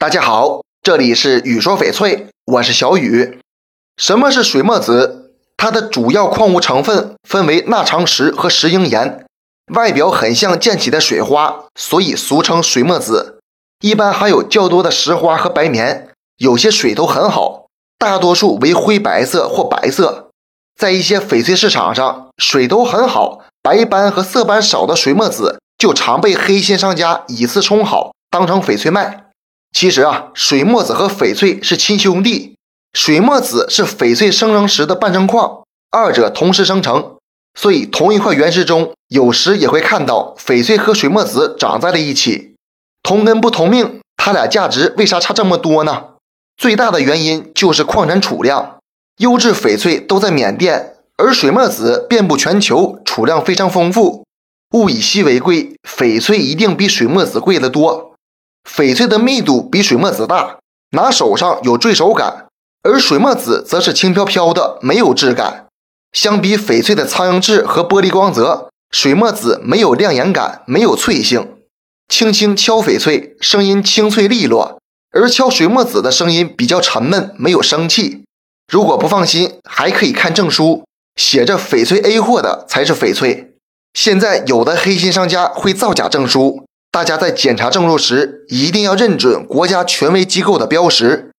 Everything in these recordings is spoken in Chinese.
大家好，这里是雨说翡翠，我是小雨。什么是水墨子？它的主要矿物成分分为钠长石和石英岩，外表很像溅起的水花，所以俗称水墨子。一般含有较多的石花和白棉，有些水头很好，大多数为灰白色或白色。在一些翡翠市场上，水头很好、白斑和色斑少的水墨子就常被黑心商家以次充好，当成翡翠卖。其实啊，水墨子和翡翠是亲兄弟。水墨子是翡翠生成时的半生矿，二者同时生成，所以同一块原石中有时也会看到翡翠和水墨子长在了一起。同根不同命，它俩价值为啥差这么多呢？最大的原因就是矿产储量。优质翡翠都在缅甸，而水墨子遍布全球，储量非常丰富。物以稀为贵，翡翠一定比水墨子贵得多。翡翠的密度比水墨子大，拿手上有坠手感，而水墨子则是轻飘飘的，没有质感。相比翡翠的苍蝇质和玻璃光泽，水墨子没有亮眼感，没有脆性。轻轻敲翡翠，声音清脆利落，而敲水墨子的声音比较沉闷，没有生气。如果不放心，还可以看证书，写着翡翠 A 货的才是翡翠。现在有的黑心商家会造假证书。大家在检查证书时，一定要认准国家权威机构的标识。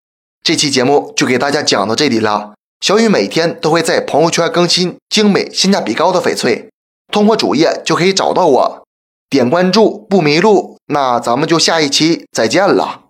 这期节目就给大家讲到这里了。小雨每天都会在朋友圈更新精美、性价比高的翡翠，通过主页就可以找到我，点关注不迷路。那咱们就下一期再见了。